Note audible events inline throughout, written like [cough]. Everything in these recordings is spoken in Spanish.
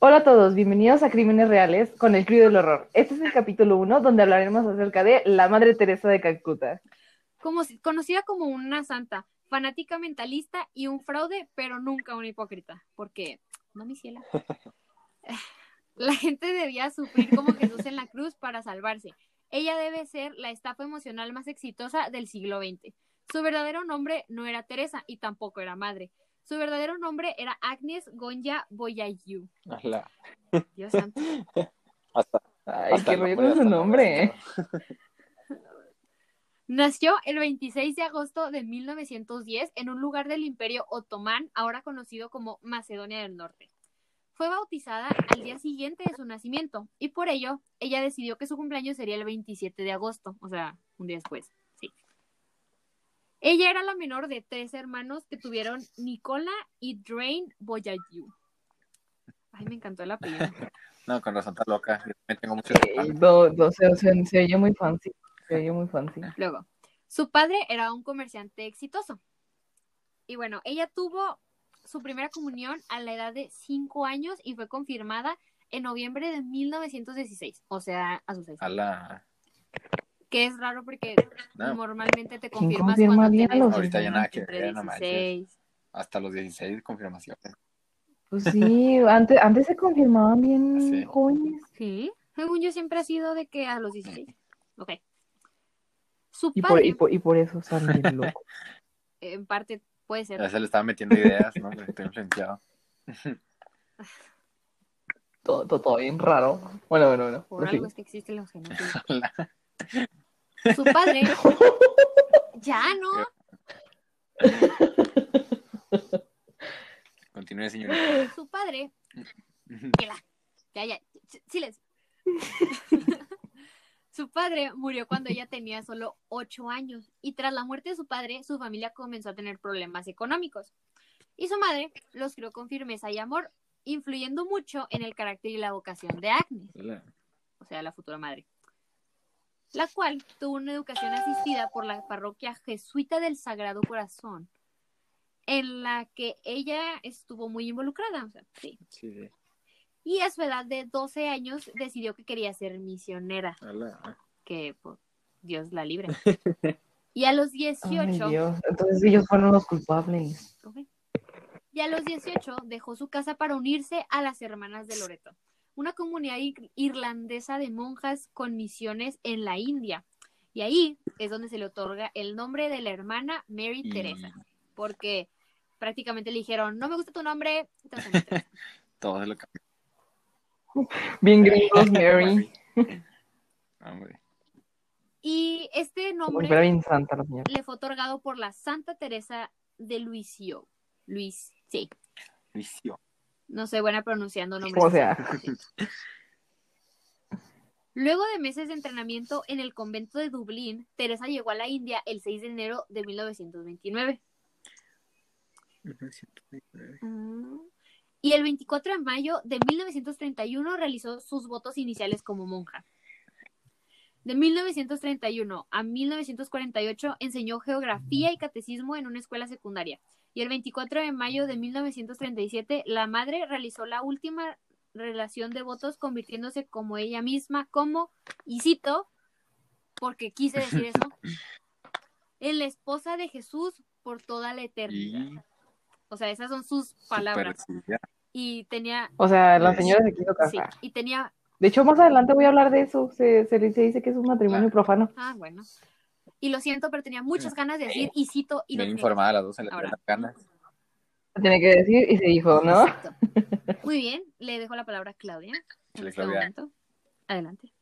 Hola a todos, bienvenidos a Crímenes Reales con el Crío del Horror. Este es el capítulo 1 donde hablaremos acerca de la Madre Teresa de Calcuta. Como, conocida como una santa, fanática mentalista y un fraude, pero nunca una hipócrita, porque, no mi ciela, [laughs] la gente debía sufrir como Jesús en la cruz para salvarse. Ella debe ser la estafa emocional más exitosa del siglo XX. Su verdadero nombre no era Teresa y tampoco era madre. Su verdadero nombre era Agnes Gonja Boyayu. Dios santo. [laughs] hasta, Ay, qué rollo con su nombre. Nació el 26 de agosto de 1910 en un lugar del Imperio Otomán, ahora conocido como Macedonia del Norte. Fue bautizada al día siguiente de su nacimiento y por ello ella decidió que su cumpleaños sería el 27 de agosto, o sea, un día después. Ella era la menor de tres hermanos que tuvieron Nicola y Drain Boyayu. Ay, me encantó el apellido. [laughs] no, con razón está loca. Yo también tengo mucho. se, se oye muy fancy. Se muy fancy. Luego, su padre era un comerciante exitoso. Y bueno, ella tuvo su primera comunión a la edad de 5 años y fue confirmada en noviembre de 1916, o sea, a sus seis años. Que es raro porque normalmente te confirmas cuando tienes Ahorita ya nada que ver, no Hasta los 16 confirmaciones. Pues sí, antes, antes se confirmaban bien jóvenes. Sí, según yo siempre ha sido de que a los 16. Ok y, por, y, por, y, por, eso salen [laughs] loco. en parte puede ser. Ya se le estaba metiendo ideas, ¿no? Estoy influenciado. [laughs] todo, todo, todo, bien raro. Bueno, bueno, bueno. Por algo es que existen los genéticos. [laughs] Su padre. [laughs] ya, ¿no? Continúe, señorita. Su padre. Ya, ya. Silencio. [laughs] Su padre murió cuando ella tenía solo ocho años y tras la muerte de su padre, su familia comenzó a tener problemas económicos. Y su madre los crió con firmeza y amor, influyendo mucho en el carácter y la vocación de Agnes, o sea, la futura madre, la cual tuvo una educación asistida por la parroquia jesuita del Sagrado Corazón, en la que ella estuvo muy involucrada. O sea, sí. sí y a su edad de 12 años decidió que quería ser misionera. Que pues, Dios la libre. [laughs] y a los 18... Entonces ellos fueron los culpables. Y a los 18 dejó su casa para unirse a las Hermanas de Loreto, una comunidad irlandesa de monjas con misiones en la India. Y ahí es donde se le otorga el nombre de la hermana Mary Teresa, porque prácticamente le dijeron, no me gusta tu nombre, [laughs] Todo es lo que Bien gringos, [laughs] Mary. [laughs] Y este nombre le fue otorgado por la Santa Teresa de Luisio. Luis, sí. Luisio. No soy buena pronunciando nombres. O sea. Luego de meses de entrenamiento en el convento de Dublín, Teresa llegó a la India el 6 de enero de 1929. 1929 y el 24 de mayo de 1931 realizó sus votos iniciales como monja. De 1931 a 1948 enseñó geografía y catecismo en una escuela secundaria. Y el 24 de mayo de 1937 la madre realizó la última relación de votos convirtiéndose como ella misma como, y cito, porque quise decir eso, [laughs] en la esposa de Jesús por toda la eternidad. O sea, esas son sus palabras. Y tenía... O sea, la señora se quiso casar. Sí, y tenía... De hecho, más adelante voy a hablar de eso. Se, se, dice que es un matrimonio profano. Ah, bueno. Y lo siento, pero tenía muchas ganas de decir y cito... Y Bien informada las dos en las ganas. Tiene que decir y se dijo, ¿no? Muy bien, le dejo la palabra a Claudia. En este momento. Adelante.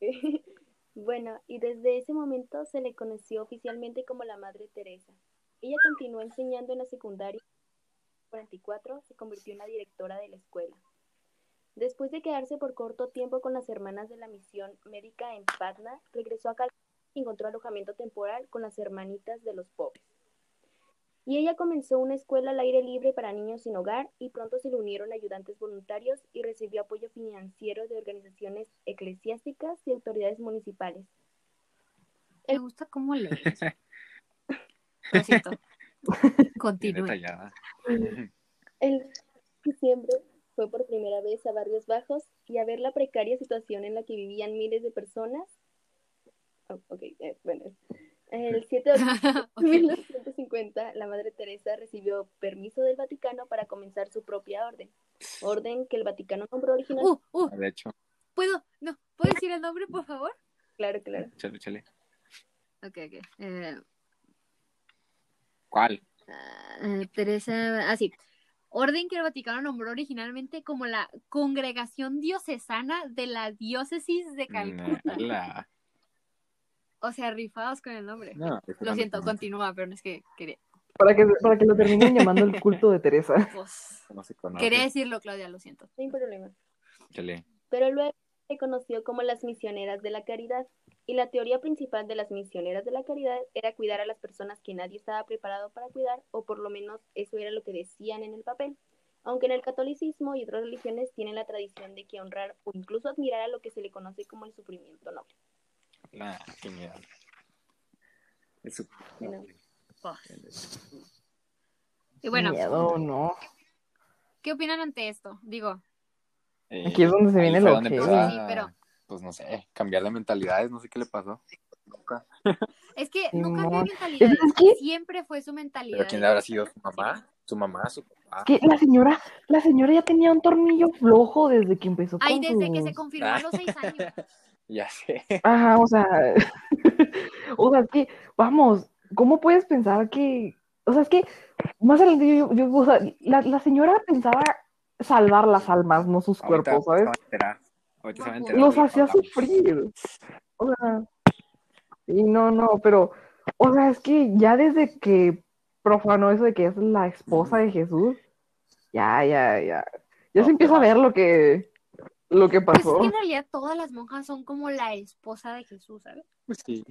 [laughs] bueno, y desde ese momento se le conoció oficialmente como la Madre Teresa. Ella continuó enseñando en la secundaria 44 se convirtió en la directora de la escuela. Después de quedarse por corto tiempo con las hermanas de la misión médica en Patna, regresó a Calcuta y encontró alojamiento temporal con las hermanitas de los pobres. Y ella comenzó una escuela al aire libre para niños sin hogar y pronto se le unieron ayudantes voluntarios y recibió apoyo financiero de organizaciones eclesiásticas y autoridades municipales. Me gusta cómo lees. [laughs] Continúe. El diciembre fue por primera vez a Barrios Bajos y a ver la precaria situación en la que vivían miles de personas. Oh, ok, eh, bueno. El [laughs] 7 de octubre de [laughs] 1950, la Madre Teresa recibió permiso del Vaticano para comenzar su propia orden. Orden que el Vaticano nombró originalmente. Uh, uh, De hecho, ¿Puedo? No, ¿puedo decir el nombre, por favor? Claro, claro. chale, chale. Ok, ok. Eh, ¿Cuál? ah, Teresa, así. Orden que el Vaticano nombró originalmente como la Congregación Diocesana de la Diócesis de Calcuta. La... O sea, rifados con el nombre. No, [laughs] Lo siento, continúa, pero no es que quería. Para que, para que lo terminen llamando el culto de Teresa. [laughs] pues, No se conoce. quería decirlo, Claudia, lo siento. Sin problema. Pero luego se conoció como las misioneras de la caridad. Y la teoría principal de las misioneras de la caridad era cuidar a las personas que nadie estaba preparado para cuidar, o por lo menos eso era lo que decían en el papel. Aunque en el catolicismo y otras religiones tienen la tradición de que honrar o incluso admirar a lo que se le conoce como el sufrimiento noble. La qué miedo. Eso. Bueno. Y bueno, Miedo, no. ¿qué opinan ante esto? Digo, Eh, Aquí es donde se viene lo que- a, Sí, pero- Pues no sé, cambiar de mentalidades, no sé qué le pasó. es que Sí, no cambió mentalidad. Es que- Siempre fue su mentalidad. Pero quién habrá sido su mamá, su mamá, su papá. Que la señora, la señora ya tenía un tornillo flojo desde que empezó con Ay, desde que se confirmó a los seis años. [laughs] Ya sé. Ajá, o sea, [laughs] o sea, es que, vamos, ¿cómo puedes pensar que, o sea, es que, más adelante yo, yo- o sea, la, la señora pensaba salvar las almas, no sus Ahorita cuerpos, se ¿sabes? Ahorita se a enterar Los hacía sufrir. O sea, sí, no, no, pero, o sea, es que ya desde que profanó eso de que es la esposa de Jesús, ya, ya, ya, ya se No, empieza a ver lo que, lo que Pues es pasó. que en realidad todas las monjas son como la esposa de Jesús, ¿sabes? Pues sí.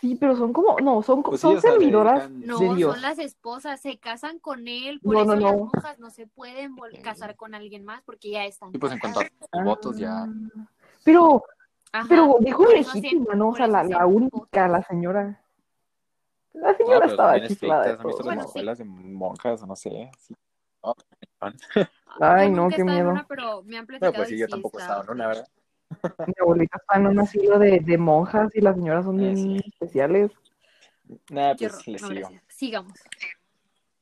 Sí, pero son como, no, son, Pues sí, son sea, servidoras dedican- No, de Dios. son las esposas, se casan con él, por No, eso no, las no. monjas no se pueden casar con alguien más porque ya están. Sí, pues en cuanto a votos ya. Ah, Pero, Ajá. pero dijo legítima, ¿no? O sea, la, la única, la señora. La señora estaba chiflada de estrictas. ¿Han visto todo. Bueno, las sí. de monjas no sé? Sí. [laughs] No, Ay, Yo no, qué miedo. una, pero me han platicado Bueno, pues sí, yo tampoco he estado en una, ¿verdad? Mi abuelita está en un asilo de, de monjas y las señoras son Ah, bien sí. especiales. Nada, pues horror. le No, sigo. gracias. Sigamos.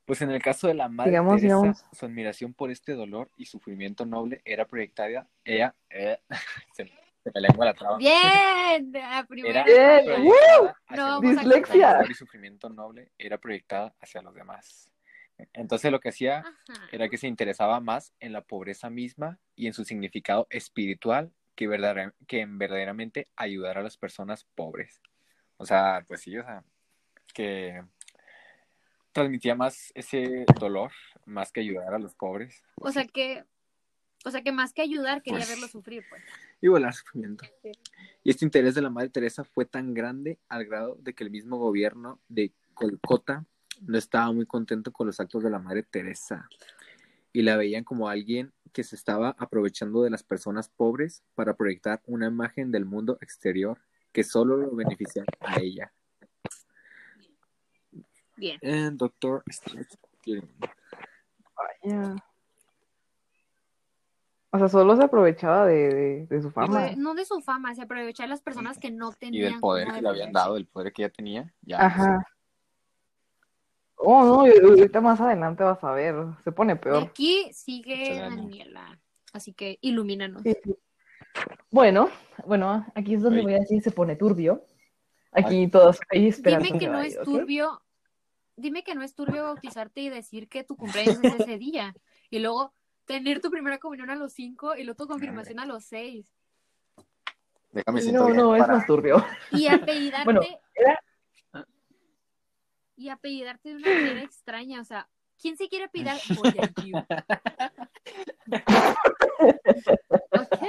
Pues en el caso de la madre Sigamos, Teresa, sigamos. su admiración por este dolor y sufrimiento noble era proyectada, ella, eh, [laughs] se, se me lengua la traba, Bien, la primera era Bien. hacia No, demás. Dislexia. El dolor y sufrimiento noble era proyectada hacia los demás. Entonces lo que hacía Ajá. era que se interesaba más en la pobreza misma y en su significado espiritual que, que en verdaderamente ayudar a las personas pobres. O sea, pues sí, o sea, que transmitía más ese dolor más que ayudar a los pobres. O sea que, o sea que más que ayudar quería Pues- verlo sufrir, pues. y volar sufrimiento. Sí. Y este interés de la Madre Teresa fue tan grande al grado de que el mismo gobierno de Colcota no estaba muy contento con los actos de la Madre Teresa y la veían como alguien que se estaba aprovechando de las personas pobres para proyectar una imagen del mundo exterior que solo lo beneficiaba a ella. Bien. El doctor. Vaya. O sea, solo se aprovechaba de, de, de su fama. No de su fama, se aprovechar de las personas que no Y tenían. del poder que le habían dado, el poder que ella tenía. Ya, Ajá. Oh, no, ahorita más adelante vas a ver. Se pone peor. aquí sigue. Daniela. Así que ilumínanos. Sí, sí. Bueno, bueno, aquí es donde Ay. voy a decir se pone turbio. Aquí todos hay esperanza. Dime que no ahí, es turbio. Dime que no es turbio bautizarte y decir que tu cumpleaños es ese día. Y luego tener tu primera comunión a los cinco y luego tu confirmación a los seis. Déjame No, no, es más turbio. Y apellidarte. [laughs] Bueno, era- Y apellidarte de una manera extraña. O sea, ¿quién se quiere apellidar? Boyayu. [laughs] ok.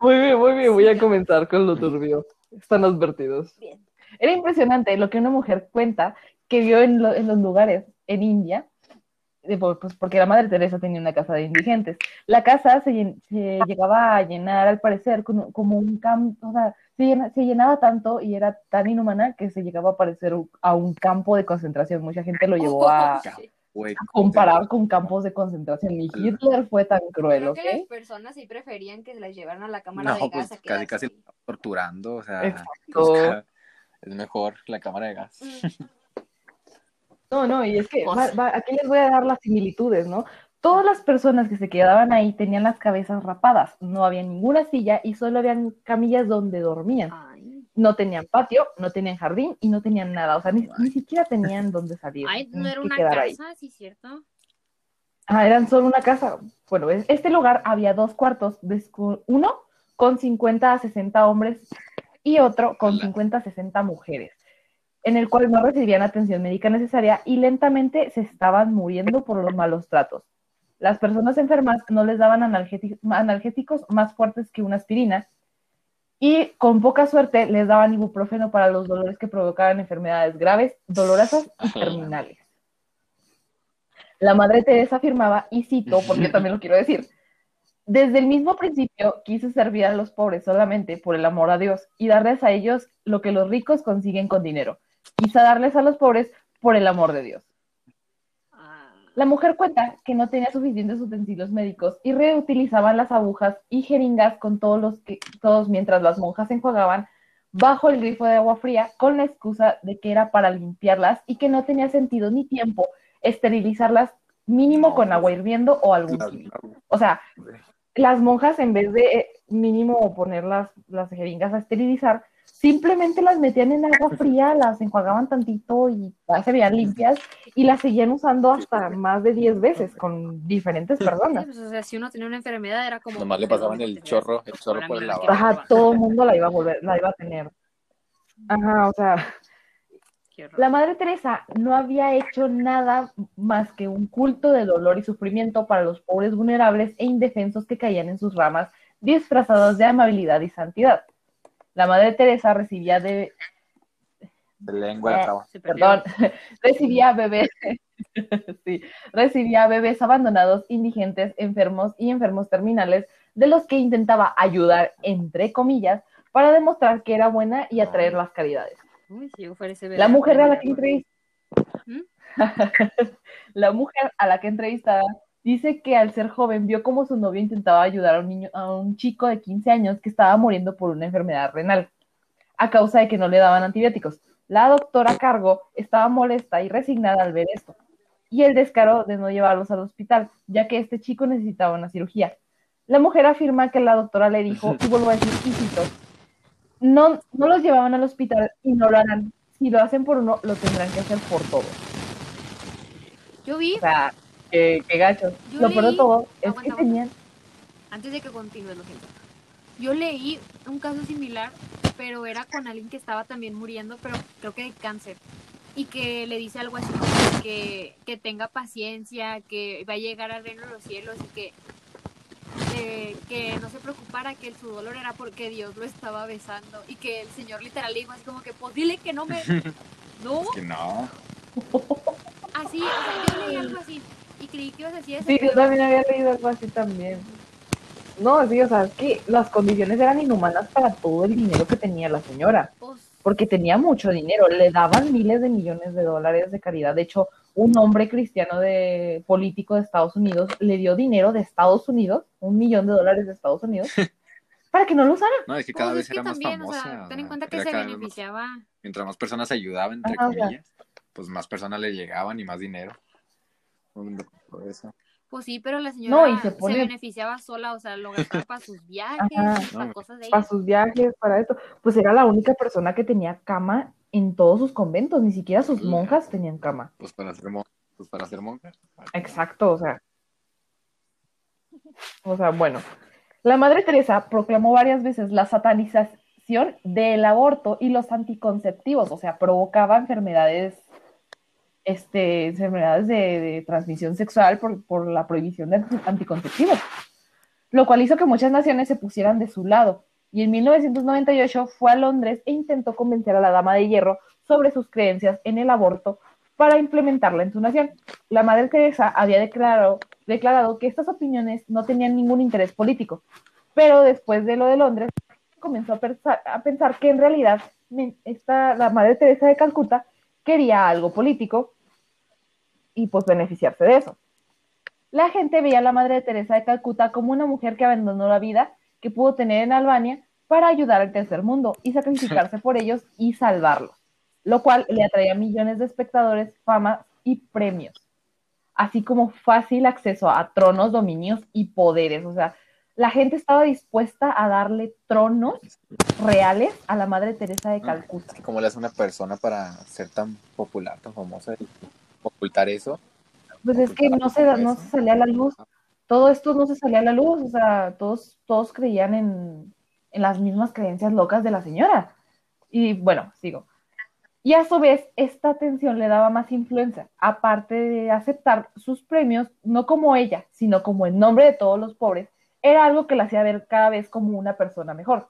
Muy bien, muy bien, voy a comenzar con lo turbio. Están advertidos. Bien. Era impresionante lo que una mujer cuenta que vio en, lo- en los lugares en India, de- pues porque la Madre Teresa tenía una casa de indigentes. La casa se, llen- se llegaba a llenar, al parecer, con- como un campo, o sea, se, llena- se llenaba tanto y era tan inhumana que se llegaba a parecer a un campo de concentración. Mucha gente lo llevó a. [laughs] Güey, comparado con campos de concentración. Ni Hitler fue tan cruel, Creo que las personas sí preferían que se las llevaran a la cámara de No, gas pues a casi casi ahí. torturando, o sea, Exacto. pues, es mejor la cámara de gas. [laughs] No, no, y es que Pues- va- va- aquí les voy a dar las similitudes, ¿no? Todas las personas que se quedaban ahí tenían las cabezas rapadas, no había ninguna silla y solo habían camillas donde dormían. Ay, No tenían patio, no tenían jardín y no tenían nada, o sea, ni, ni siquiera tenían dónde salir. ay, no era una ahí. casa, sí, cierto. Ah, eran solo una casa. Bueno, es- este lugar había dos cuartos, uno con 50 a 60 hombres y otro con Ala. 50 a 60 mujeres, en el cual no recibían atención médica necesaria y lentamente se estaban muriendo por los malos tratos. Las personas enfermas no les daban analgésicos más fuertes que una aspirina y con poca suerte les daban ibuprofeno para los dolores que provocaban enfermedades graves, dolorosas y terminales. La madre Teresa afirmaba, y cito, porque también lo quiero decir, desde el mismo principio quise servir a los pobres solamente por el amor a Dios y darles a ellos lo que los ricos consiguen con dinero. Quise darles a los pobres por el amor de Dios. La mujer cuenta que no tenía suficientes utensilios médicos y reutilizaban las agujas y jeringas con todos los que todos mientras las monjas se enjuagaban bajo el grifo de agua fría con la excusa de que era para limpiarlas y que no tenía sentido ni tiempo esterilizarlas mínimo No, con agua hirviendo o algún Claro, químico. claro. O sea, las monjas en vez de eh, mínimo poner las, las jeringas a esterilizar, simplemente las metían en agua fría, las enjuagaban tantito y ya se veían limpias y las seguían usando hasta más de 10 veces con diferentes sí, personas. pues, o sea, si uno tenía una enfermedad era como... Nomás le pasaban el chorro, el chorro por el lavabo. Ajá, todo el mundo la iba a volver, la iba a tener. Ajá, o sea, la Madre Teresa no había hecho nada más que un culto de dolor y sufrimiento para los pobres vulnerables e indefensos que caían en sus ramas, disfrazados de amabilidad y santidad. La Madre Teresa recibía de, De lengua la traba. Se perdió. perdón, [laughs] recibía bebés, [laughs] sí, recibía bebés abandonados, indigentes, enfermos y enfermos terminales, de los que intentaba ayudar, entre comillas, para demostrar que era buena y atraer las caridades. Uy, si yo fuera ese bebé, La mujer a la que entrevistaba, [laughs] la mujer a la que entrevistaba dice que al ser joven vio como su novio intentaba ayudar a un niño, a un chico de 15 años que estaba muriendo por una enfermedad renal a causa de que no le daban antibióticos. La doctora a cargo estaba molesta y resignada al ver esto y el descaro de no llevarlos al hospital, ya que este chico necesitaba una cirugía. La mujer afirma que la doctora le dijo, [laughs] y vuelvo a decir, y cito, no, no los llevaban al hospital y no lo harán. Si lo hacen por uno, lo tendrán que hacer por todos. Yo vi, O sea, que, que gachos. Yo Lo peor de todo es aguanta, que tenían. antes de que continúes, lo siento. Yo leí un caso similar, pero era con alguien que estaba también muriendo, pero creo que de cáncer. Y que le dice algo así como que, que tenga paciencia, que va a llegar al reino de los cielos y que, eh, que no se preocupara, que su dolor era porque Dios lo estaba besando. Y que el Señor literal dijo así como que, pues dile que no me... [laughs] No, Que no. así, o sea, yo leí algo así. Y creí que ibas a decir eso. Sí, yo también había leído algo así también. No, sí, o sea, es que las condiciones eran inhumanas para todo el dinero que tenía la señora, pues, porque tenía mucho dinero, le daban miles de millones de dólares de caridad. De hecho, un hombre cristiano de político de Estados Unidos le dio dinero de Estados Unidos, un millón de dólares de Estados Unidos, [laughs] para que no lo usara. No, es que pues, cada es vez que era más o famosa. sea, o ten en cuenta que se más- beneficiaba. mientras más personas ayudaban, entre Ajá, o sea. comillas, pues más personas le llegaban y más dinero. Por eso. Pues sí, pero la No, señora y se beneficiaba sola, o sea, lo gastaba para sus viajes, Ajá. para No, cosas de Para sus viajes, para esto. Pues era la única persona que tenía cama en todos sus conventos, ni siquiera sus Sí. monjas tenían cama. Pues para ser, mon- pues para ser monja. Exacto, o sea. O sea, bueno. La Madre Teresa proclamó varias veces la satanización del aborto y los anticonceptivos, o sea, provocaba enfermedades, este, enfermedades de, transmisión sexual por, por la prohibición de anticonceptivos, lo cual hizo que muchas naciones se pusieran de su lado. Y en 1998 fue a Londres e intentó convencer a la Dama de Hierro sobre sus creencias en el aborto para implementarla en su nación. La Madre Teresa había declarado, declarado que estas opiniones no tenían ningún interés político, pero después de lo de Londres comenzó a pensar, a pensar que en realidad esta, la Madre Teresa de Calcuta quería algo político y pues beneficiarse de eso. La gente veía a la Madre de Teresa de Calcuta como una mujer que abandonó la vida que pudo tener en Albania para ayudar al tercer mundo y sacrificarse [laughs] por ellos y salvarlos, lo cual le atraía millones de espectadores, fama y premios, así como fácil acceso a tronos, dominios y poderes. O sea, la gente estaba dispuesta a darle tronos reales a la Madre Teresa de Calcuta. ¿Cómo le hace una persona para ser tan popular, tan famosa y ocultar eso? Pues es que no se, no se salía a la luz. Todo esto no se salía a la luz. O sea, todos, todos creían en, en las mismas creencias locas de la señora. Y bueno, sigo. Y a su vez, esta atención le daba más influencia, aparte de aceptar sus premios, no como ella, sino como en nombre de todos los pobres, era algo que la hacía ver cada vez como una persona mejor.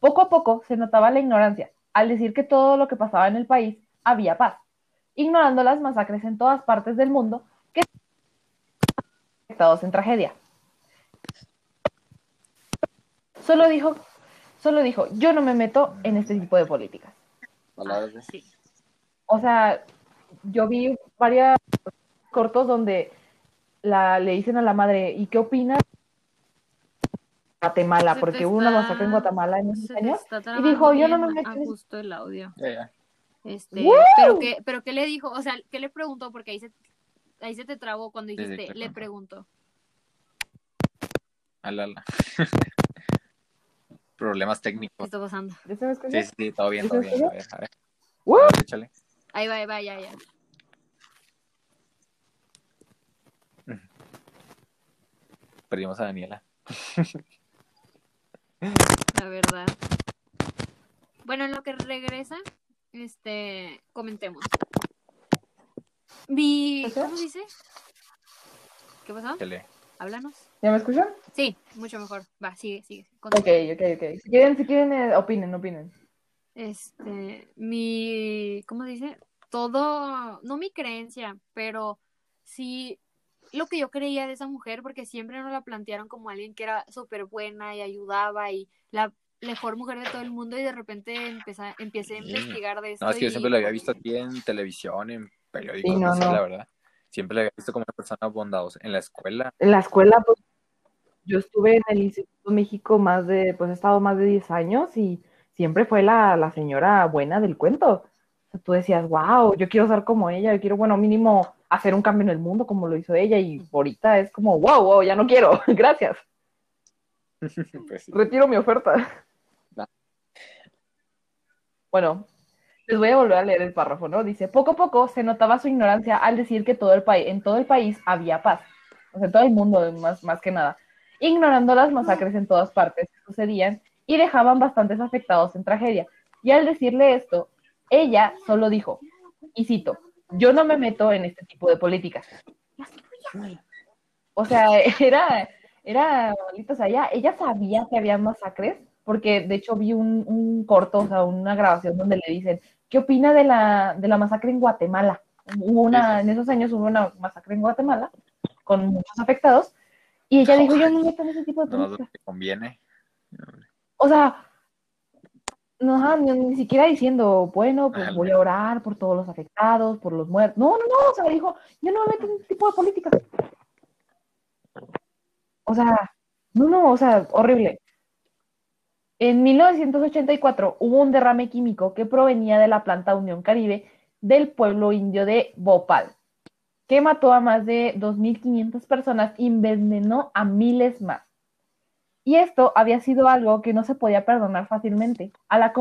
Poco a poco se notaba la ignorancia al decir que todo lo que pasaba en el país había paz, ignorando las masacres en todas partes del mundo que afectados en tragedia. Solo dijo, solo dijo, yo no me meto en este tipo de políticas. Sí. O sea, yo vi varios cortos donde la, le dicen a la madre, ¿y qué opinas? Guatemala, Se porque hubo una masacre en Guatemala en esos años. Y dijo, yo no me meto a justo el audio. Este, ¡Woo! pero qué, pero qué le dijo, o sea, ¿qué le preguntó? Porque ahí se, ahí se te trabó cuando Sí, sí, dijiste, claro. le preguntó. [laughs] Problemas ¿Qué técnicos. está pasando? ¿Ya se me escucha? Sí, sí, sí, todo bien, ¿Sí todo bien. A. Ahí va, ahí va, ya, ya. Perdimos a Daniela. La verdad. Bueno, en lo que regresa, este, comentemos. Vi, ¿Qué? ¿cómo se dice? ¿Qué pasó? Échale. Háblanos. ¿Ya me escuchan? Sí, mucho mejor. Va, sigue, sigue. Ok, continúa. ok, ok. Si quieren, si quieren, eh, opinen, opinen. Este, mi, ¿cómo se dice? Todo, no mi creencia, pero sí lo que yo creía de esa mujer, porque siempre nos la plantearon como alguien que era súper buena y ayudaba y la mejor mujer de todo el mundo y de repente empecé, empecé a investigar de esto. No, es que yo y- siempre lo había visto aquí en televisión, en periódicos, Sí, no, no sé, no. la verdad. Siempre lo había visto como una persona bondadosa. En la escuela, En la escuela, pues, yo estuve en el Instituto México más de, pues he estado más de 10 años y siempre fue la, la señora buena del cuento. O sea, tú decías, wow, yo quiero ser como ella, yo quiero, bueno, mínimo hacer un cambio en el mundo como lo hizo ella y ahorita es como, wow, wow, ya no quiero, [laughs] gracias, [laughs] pues sí. retiro mi oferta. Bueno, les voy a volver a leer el párrafo, ¿no? Dice, poco a poco se notaba su ignorancia al decir que todo el país, en todo el país había paz. O sea, en todo el mundo, más, más que nada. Ignorando las masacres en todas partes que sucedían y dejaban bastantes afectados en tragedia. Y al decirle esto, ella solo dijo, y cito, yo no me meto en este tipo de políticas. O sea, [laughs] era, era, o sea, ella, ella sabía que había masacres, porque de hecho vi un, un corto, o sea, una grabación donde le dicen, ¿qué opina de la, de la masacre en Guatemala? Hubo una, en esos años hubo una masacre en Guatemala con muchos afectados, y ella dijo, yo no me meto en ese tipo de No, políticas. que conviene. O sea, no, ni, ni siquiera diciendo, bueno, pues Ajá. voy a orar por todos los afectados, por los muertos. No, no, no, o sea, dijo, yo no me meto en ese tipo de política. O sea, no, no, o sea, horrible. En 1984 hubo un derrame químico que provenía de la planta Unión Caribe del pueblo indio de Bhopal, que mató a más de 2.500 personas y envenenó a miles más. Y esto había sido algo que no se podía perdonar fácilmente a la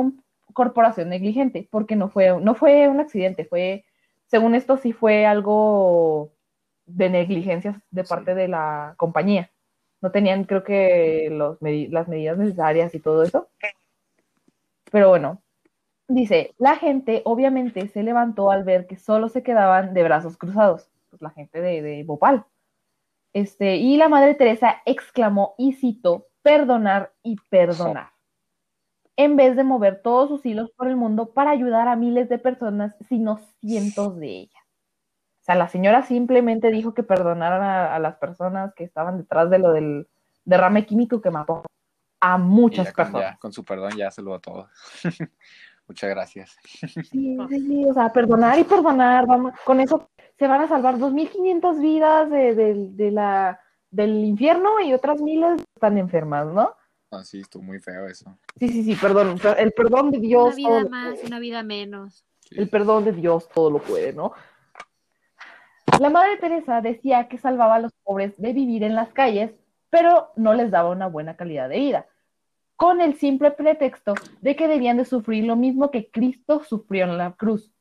corporación negligente, porque no fue, no fue un accidente, fue, según esto sí fue algo de negligencia de parte de la compañía. No tenían, creo que, los las medidas necesarias y todo eso. Pero bueno, dice, la gente obviamente se levantó al ver que solo se quedaban de brazos cruzados, pues la gente de, de Bhopal. Este, y la Madre Teresa exclamó y citó, perdonar y perdonar, en vez de mover todos sus hilos por el mundo para ayudar a miles de personas, sino cientos de ellas. O sea, la señora simplemente dijo que perdonaran a, a las personas que estaban detrás de lo del derrame químico que mató a muchas con, personas. ya, con su perdón ya se lo a todo. [laughs] Muchas gracias. Sí, sí, sí, o sea, perdonar y perdonar, vamos, con eso se van a salvar 2.500 vidas de, de- de la, del infierno y otras miles están enfermas, ¿no? Ah, sí, estuvo muy feo eso. Sí, sí, sí, perdón, per- el perdón de Una Dios, todo vida más, una vida menos. Sí. el perdón de Dios todo lo puede, ¿no? La Madre Teresa decía que salvaba a los pobres de vivir en las calles, pero no les daba una buena calidad de vida, con el simple pretexto de que debían de sufrir lo mismo que Cristo sufrió en la cruz.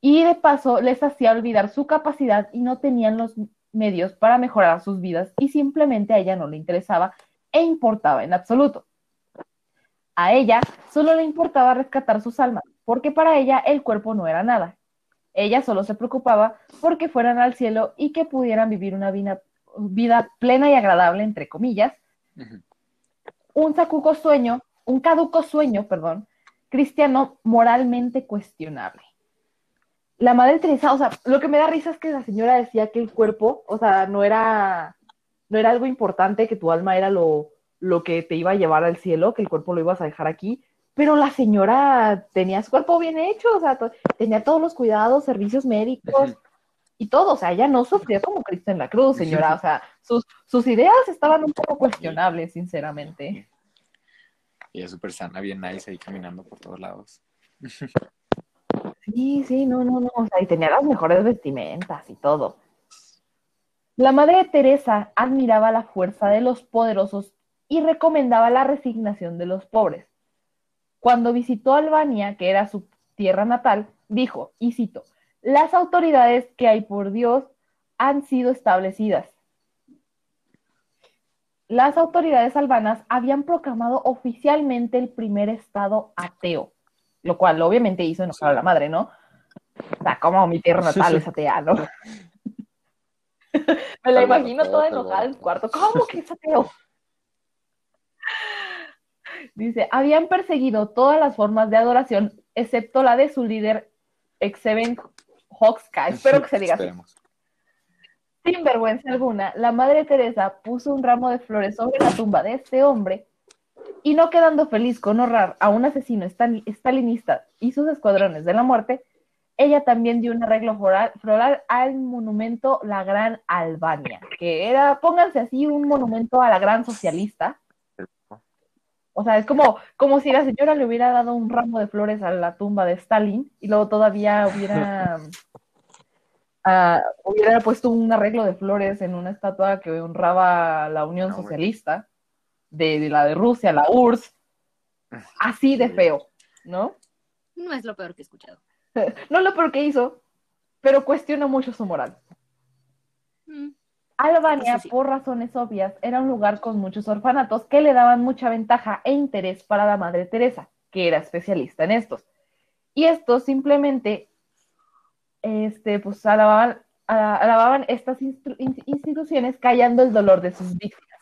Y de paso les hacía olvidar su capacidad y no tenían los medios para mejorar sus vidas y simplemente a ella no le interesaba e importaba en absoluto. A ella solo le importaba rescatar sus almas, porque para ella el cuerpo no era nada. Ella solo se preocupaba porque fueran al cielo y que pudieran vivir una vida, vida plena y agradable, entre comillas, un sacuco sueño, un caduco sueño, perdón, cristiano moralmente cuestionable. La madre Teresa, o sea, lo que me da risa es que la señora decía que el cuerpo, o sea, no era, no era algo importante, que tu alma era lo, lo que te iba a llevar al cielo, que el cuerpo lo ibas a dejar aquí, pero la señora tenía su cuerpo bien hecho, o sea, to- tenía todos los cuidados, servicios médicos y todo, o sea, ella no sufría como Cristo en la cruz, señora, o sea, sus, sus ideas estaban un poco cuestionables, sinceramente. Y ella súper sana, bien nice ahí caminando por todos lados. Sí, sí, no, no, no, o sea, y tenía las mejores vestimentas y todo. La madre Teresa admiraba la fuerza de los poderosos y recomendaba la resignación de los pobres. Cuando visitó Albania, que era su tierra natal, dijo, y cito, las autoridades que hay por Dios han sido establecidas. Las autoridades albanas habían proclamado oficialmente el primer estado ateo, lo cual obviamente hizo enojar a la madre, ¿no? O sea, como mi tierra natal es atea, ¿no? [laughs] Me la imagino bueno, toda enojada en su cuarto. ¿Cómo que es ateo? Dice, habían perseguido todas las formas de adoración, excepto la de su líder, Exeben Hoxka. Espero que se diga así. Sin vergüenza alguna, la Madre Teresa puso un ramo de flores sobre la tumba de este hombre y no quedando feliz con honrar a un asesino stalinista y sus escuadrones de la muerte, ella también dio un arreglo floral, floral al monumento La Gran Albania, que era, pónganse así, un monumento a la gran socialista. O sea, es como, como si la señora le hubiera dado un ramo de flores a la tumba de Stalin y luego todavía hubiera [laughs] ah, hubiera puesto un arreglo de flores en una estatua que honraba la Unión No. Socialista, de, de la de Rusia, la URSS, así de feo, ¿no? No es lo peor que he escuchado. [laughs] No lo peor que hizo, pero cuestiona mucho su moral. Mm, Albania, sí. por razones obvias, era un lugar con muchos orfanatos que le daban mucha ventaja e interés para la Madre Teresa, que era especialista en estos. Y estos simplemente, este, pues alababan, alababan estas instituciones callando el dolor de sus víctimas,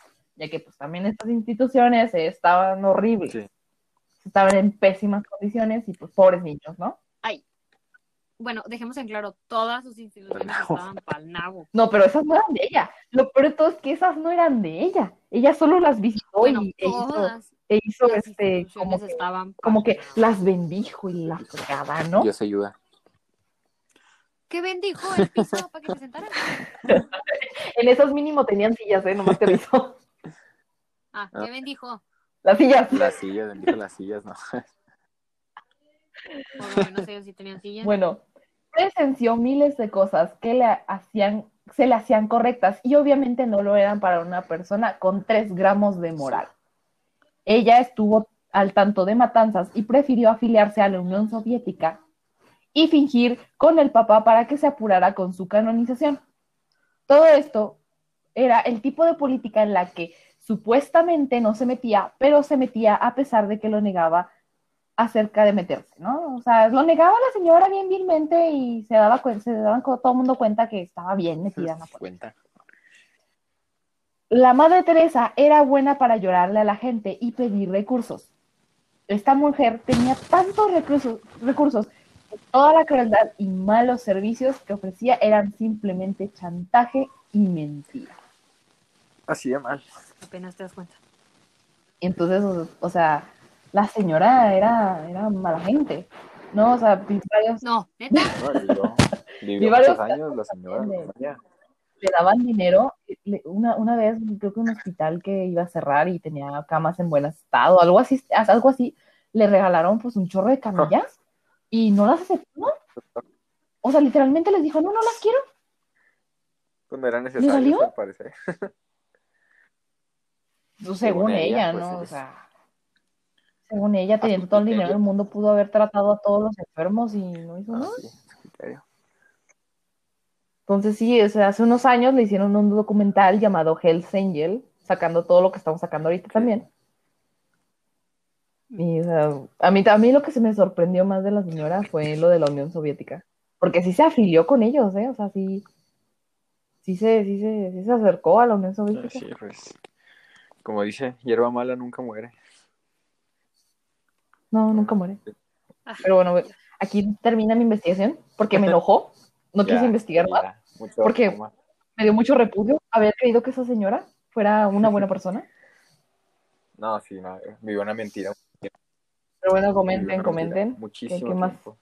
ya que pues también estas instituciones estaban horribles, Sí. estaban en pésimas condiciones y pues pobres niños, ¿no? Ay. Bueno, dejemos en claro, todas sus instituciones estaban pa'l nabo. No, pero esas no eran de ella. Lo peor de todo es que esas no eran de ella. Ella solo las visitó Bueno, y e hizo, todas e hizo, las este, como que, estaban como que las bendijo y la fregada, ¿no? Dios ayuda. ¿Qué bendijo el piso para que se sentaran? [laughs] En esas mínimo tenían sillas, ¿eh? Nomás te aviso. Ah, Ah. ¿qué bendijo? Las sillas. Las sillas, bendijo las sillas, no. Lo menos ellos sí tenían silla. Bueno, presenció miles de cosas que le hacían, se le hacían correctas y obviamente no lo eran para una persona con tres gramos de moral. Ella estuvo al tanto de matanzas y prefirió afiliarse a la Unión Soviética y fingir con el papá para que se apurara con su canonización. Todo esto era el tipo de política en la que supuestamente no se metía, pero se metía a pesar de que lo negaba acerca de meterse, ¿no? O sea, lo negaba la señora bien vilmente y se daba se daban todo el mundo cuenta que estaba bien metida en la. Cuenta. La madre Teresa era buena para llorarle a la gente y pedir recursos. Esta mujer tenía tantos recursos, recursos que toda la crueldad y malos servicios que ofrecía eran simplemente chantaje y mentira. Así de mal. Apenas te das cuenta. Entonces, o, o sea, la señora era, era mala gente, ¿no? O sea, vi varios, No, neta. [laughs] No, vivió, vivió Vi varios muchos años la señora. le daban dinero. le- una, una vez, creo que un hospital que iba a cerrar y tenía camas en buen estado, algo así, algo así, le regalaron pues un chorro de camillas y no las aceptó. O sea, literalmente les dijo, no, no las quiero. Pues no era necesario, al parecer. [laughs] Pues, según, Según ella, ella, ¿no? pues, O sea, según ella, teniendo todo el dinero del mundo, pudo haber tratado a todos los enfermos y no hizo Ah, nada. criterio. Entonces sí, o sea, hace unos años le hicieron un documental llamado Hell's Angel, sacando todo lo que estamos sacando ahorita también. Y o sea, a mí, a mí lo que se me sorprendió más de la señora fue lo de la Unión Soviética. Porque sí se afilió con ellos, ¿eh? O sea, sí, sí se, sí se, sí se acercó a la Unión Soviética. Sí, pues. Como dice, hierba mala nunca muere. No, nunca muere. Ah. Pero bueno, aquí termina mi investigación porque me [laughs] enojó. No Ya, quise investigar ya, más. mucho Porque-. Me dio mucho repudio haber creído que esa señora fuera una buena persona. [laughs] No, sí, no, vivió una mentira. Pero bueno, comenten, comenten. Muchísimo ¿Qué- qué más? tiempo.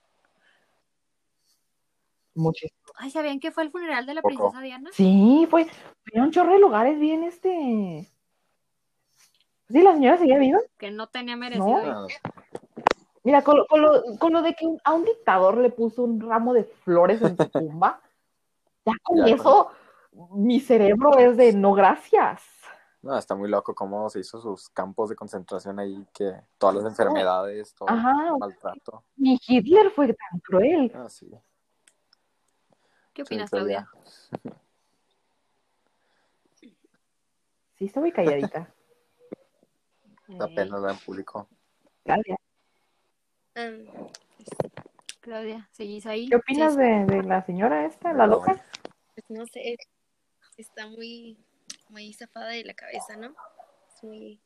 Muchísimo. Ay, ¿sabían que fue el funeral de la Poco. princesa Diana? Sí, pues, había un chorro de lugares bien este. Sí, la señora seguía viva. Que no tenía merecido. No. ir. No, Mira, con lo, con lo, con lo de que a un dictador le puso un ramo de flores en su tumba, [laughs] ya con Ya, eso mi cerebro es de no gracias. no, está muy loco cómo se hizo sus campos de concentración ahí, que todas las enfermedades, todo Ajá, el maltrato. ni Hitler fue tan cruel. Ah, sí. ¿Qué opinas, Claudia. Claudia? Sí, está muy calladita. [laughs] Da pena hablar en público. Claudia. Am, Claudia, ¿seguís ahí? ¿Qué opinas Sí. de, de la señora esta, la loca? pues no sé, está muy, muy zafada de la cabeza, ¿no? Es muy,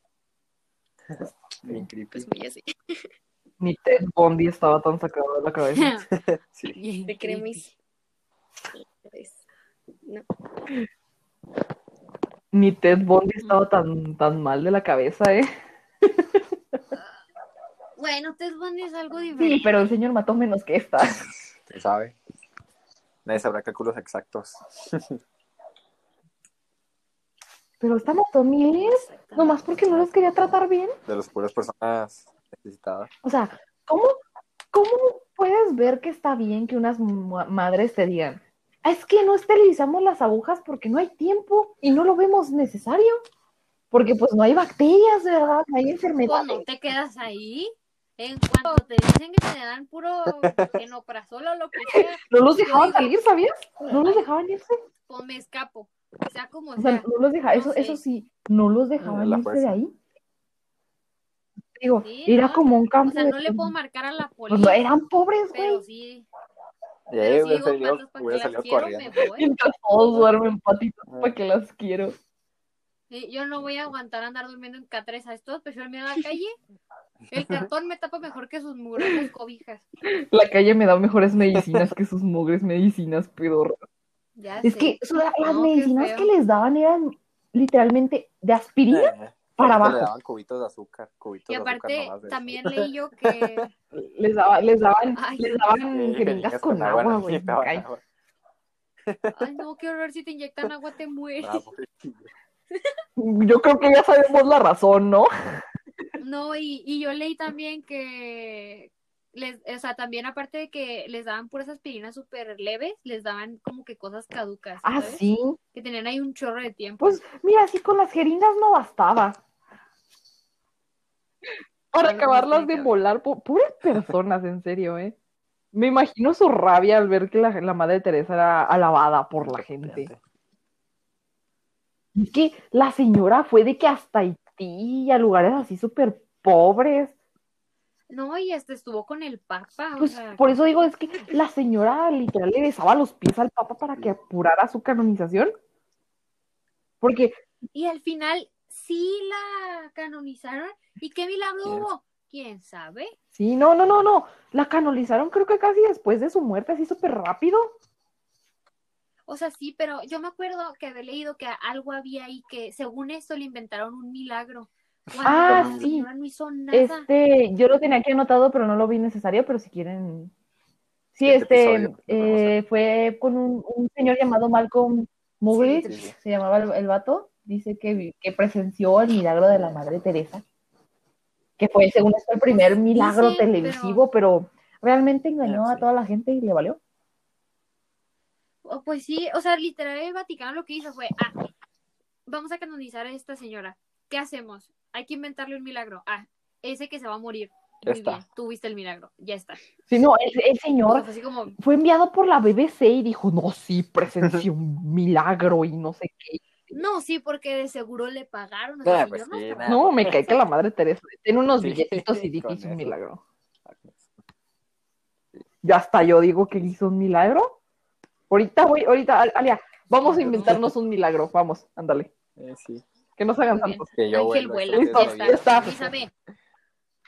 Bien creepy. pues muy así. [laughs] Ni Ted Bundy estaba tan sacado de la cabeza. [laughs] [laughs] Sí. De cremis. Pues, no. Ni Ted Bundy estaba tan, tan mal de la cabeza, ¿eh? Bueno, Ted Bundy es algo diferente. Sí, pero el señor mató menos que esta. [laughs] ¿Quién sabe? Nadie sabrá cálculos exactos. [laughs] Pero esta mató miles, nomás porque no los quería tratar bien. De las puras personas necesitadas. O sea, ¿cómo, cómo puedes ver que está bien que unas ma- madres te digan, "Ah, es que no esterilizamos las agujas porque no hay tiempo y no lo vemos necesario? Porque pues no hay bacterias, ¿verdad? No hay Pues enfermedades. no te quedas ahí. En cuanto te dicen que te dan puro [laughs] enoprazol o lo que sea, No los dejaban digo- salir, ¿sabías? No los dejaban irse. pues me escapo. O sea, como O sea, sea. no los dejaban, eso, no sé. eso sí, no los dejaban La irse de ahí. Digo, Sí, era no. como un O campo sea, de... no le puedo marcar a la Pues policía, no, eran pobres, pero güey. sí. Y Pero ahí sí hubiera salido, corriendo. [laughs] Mientras todos duermen patitos para que las quiero. Sí, yo no voy a aguantar andar durmiendo en catres a estos, yo en medio de la calle. El [laughs] cartón me tapa mejor que sus mugrosas cobijas. La calle me da mejores medicinas que sus mugres medicinas, pedorras. Ya Es sé. que las No, medicinas que les daban eran literalmente de aspirina Eh, para ahorita Le abajo. daban cubitos de azúcar, cubitos Y de azúcar aparte, de también leí yo [laughs] que. Les, daba, les daban, Ay. les daban Sí, jeringas con agua, no güey. [laughs] agua. Ay, no, qué horror. Si te inyectan agua, te mueres. Yo creo que ya sabemos la razón, ¿no? No, y, y yo leí también que. Les, o sea, también aparte de que les daban puras aspirinas súper leves, les daban como que cosas caducas. Ah, ¿sabes? sí. Que tenían ahí un chorro de tiempo. Pues mira, sí, con las jeringas no bastaba. Para acabarlas de volar, pobres personas, en serio, ¿eh? Me imagino su rabia al ver que la, la madre Teresa era alabada por la gente. Es que la señora fue de que hasta Haití y a lugares así súper pobres. No, y hasta estuvo con el Papa. Pues o sea, por eso digo, es que la señora literal le besaba los pies al papa para que apurara su canonización. Porque, Y al final sí la canonizaron. ¿Y qué milagro ¿Quién? hubo? ¿Quién sabe? sí, no, no, no, no. La canonizaron creo que casi después de su muerte, así súper rápido. O sea, sí, pero yo me acuerdo que había leído que algo había ahí que según esto le inventaron un milagro. Cuando Ah, sí. no hizo nada. Este, yo lo tenía aquí anotado, pero no lo vi necesario, pero si quieren. Sí, Este este, eh, fue con un, un señor llamado Malcolm Muggeridge, Sí, se llamaba el, el vato, dice que, presenció el milagro de la Madre Teresa, que fue, según esto, el primer milagro televisivo, pero realmente engañó a toda la gente y le valió. Pues sí, o sea, literal el Vaticano lo que hizo fue, ah, vamos a canonizar a esta señora. ¿Qué hacemos? Hay que inventarle un milagro. Ah, ese que se va a morir. Ya Muy está. bien, tuviste el milagro, ya está. Sí, no, el, señor fue así como, fue enviado por la BBC y dijo, no, sí, presenció un milagro y no sé qué. no, sí, porque de seguro le pagaron. pues no sí. No, me cae que la Madre Teresa tiene unos Sí, billetitos y di que con hizo un milagro. Ya hasta yo digo que hizo un milagro. Ahorita voy, ahorita, Al- Alia, vamos a inventarnos un milagro. Vamos, ándale. Eh, sí. Que no se hagan tantos. Que yo Ángel vuela, Listo, ya está.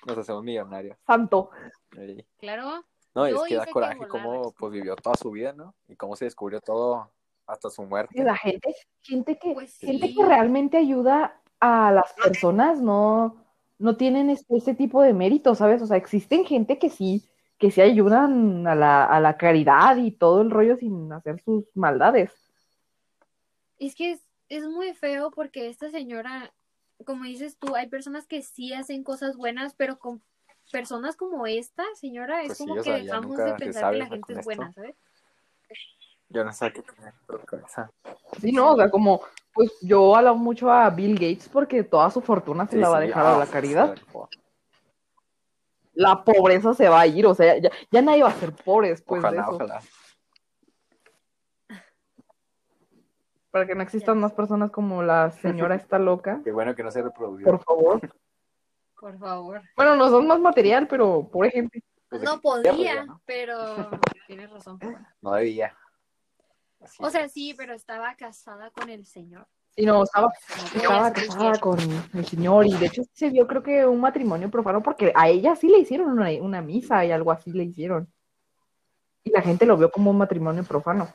Nos hacemos millonarios. Santo. Ey. claro. No, es Yo que da que coraje volara, cómo pues vivió toda su vida, ¿no? Y cómo se descubrió todo hasta su muerte. Y la gente, gente que, Pues gente sí. que realmente ayuda a las personas, no, no tienen este, ese tipo de mérito, ¿sabes? O sea, existen gente que sí, que sí ayudan a la, a la caridad y todo el rollo sin hacer sus maldades. Es que es, es muy feo porque esta señora, como dices tú, hay personas que sí hacen cosas buenas, pero con personas como esta señora es Pues como que dejamos de pensar que la gente es esto. buena, ¿sabes? Yo no sé qué tiene por cabeza. Sí, no, o sea, como, pues yo alabo mucho a Bill Gates porque toda su fortuna se Sí, la va a sí, dejar a ah, la caridad. se la pobreza se va a ir, o sea, ya, ya nadie va a ser pobre después de Ojalá, eso. ojalá. Para que no existan más personas como la señora [laughs] esta loca, Qué bueno que no se reprodució. por favor. Por favor. Bueno, nos dan más material, pero pobre gente. Pues de No podía, pero [laughs] tienes razón. No debía. Así O sea, sí, pero estaba casada con el señor. Sí, no, estaba, estaba casada con el señor y de hecho se vio creo que un matrimonio profano porque a ella sí le hicieron una, una misa y algo así le hicieron. Y la gente lo vio como un matrimonio profano.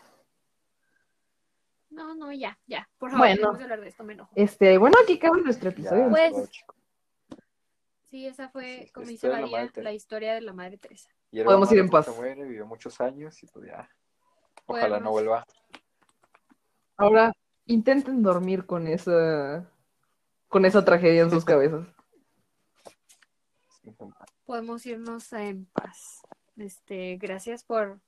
No, no, ya, ya. Por favor, Bueno. dejemos de hablar de esto, me enojo. Este, bueno, aquí acaba nuestro Ya, episodio. Pues. Sí, esa fue, Sí, como dice la María, la historia de la Madre Teresa. Y Podemos ir en paz. Se muere, vivió muchos años y pues ya. Ojalá Podemos. no vuelva. Ahora intenten dormir con esa con esa tragedia en sus cabezas. Podemos irnos en paz. Este, gracias por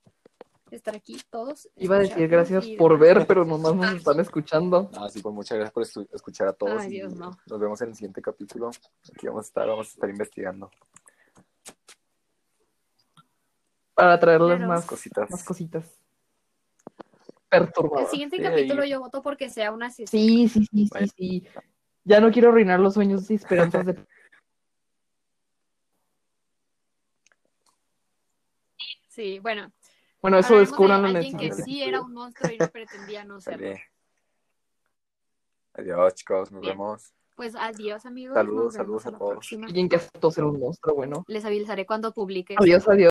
estar aquí todos. Iba a decir gracias y por ver, pero nomás nos están escuchando. Ah, sí, pues muchas gracias por escuchar a todos. Ay, Dios, no. Nos vemos en el siguiente capítulo. Aquí vamos a estar, vamos a estar investigando Para traerles Claro. más, cositas. más cositas. El Perturbadoras. siguiente Sí, capítulo ahí. yo voto porque sea una sesión. Sí, sí, sí, sí, Bueno. sí. Ya no quiero arruinar los sueños y esperanzas de Sí, bueno. Bueno, eso hablaremos de descubranlo en el alguien que sí era un monstruo y no pretendía no serlo. Adiós, chicos. Nos Bien. vemos. Pues adiós, amigos. Saludos, saludos a la todos. Alguien que aceptó ser un monstruo, bueno. Les avisaré cuando publique. Adiós, adiós.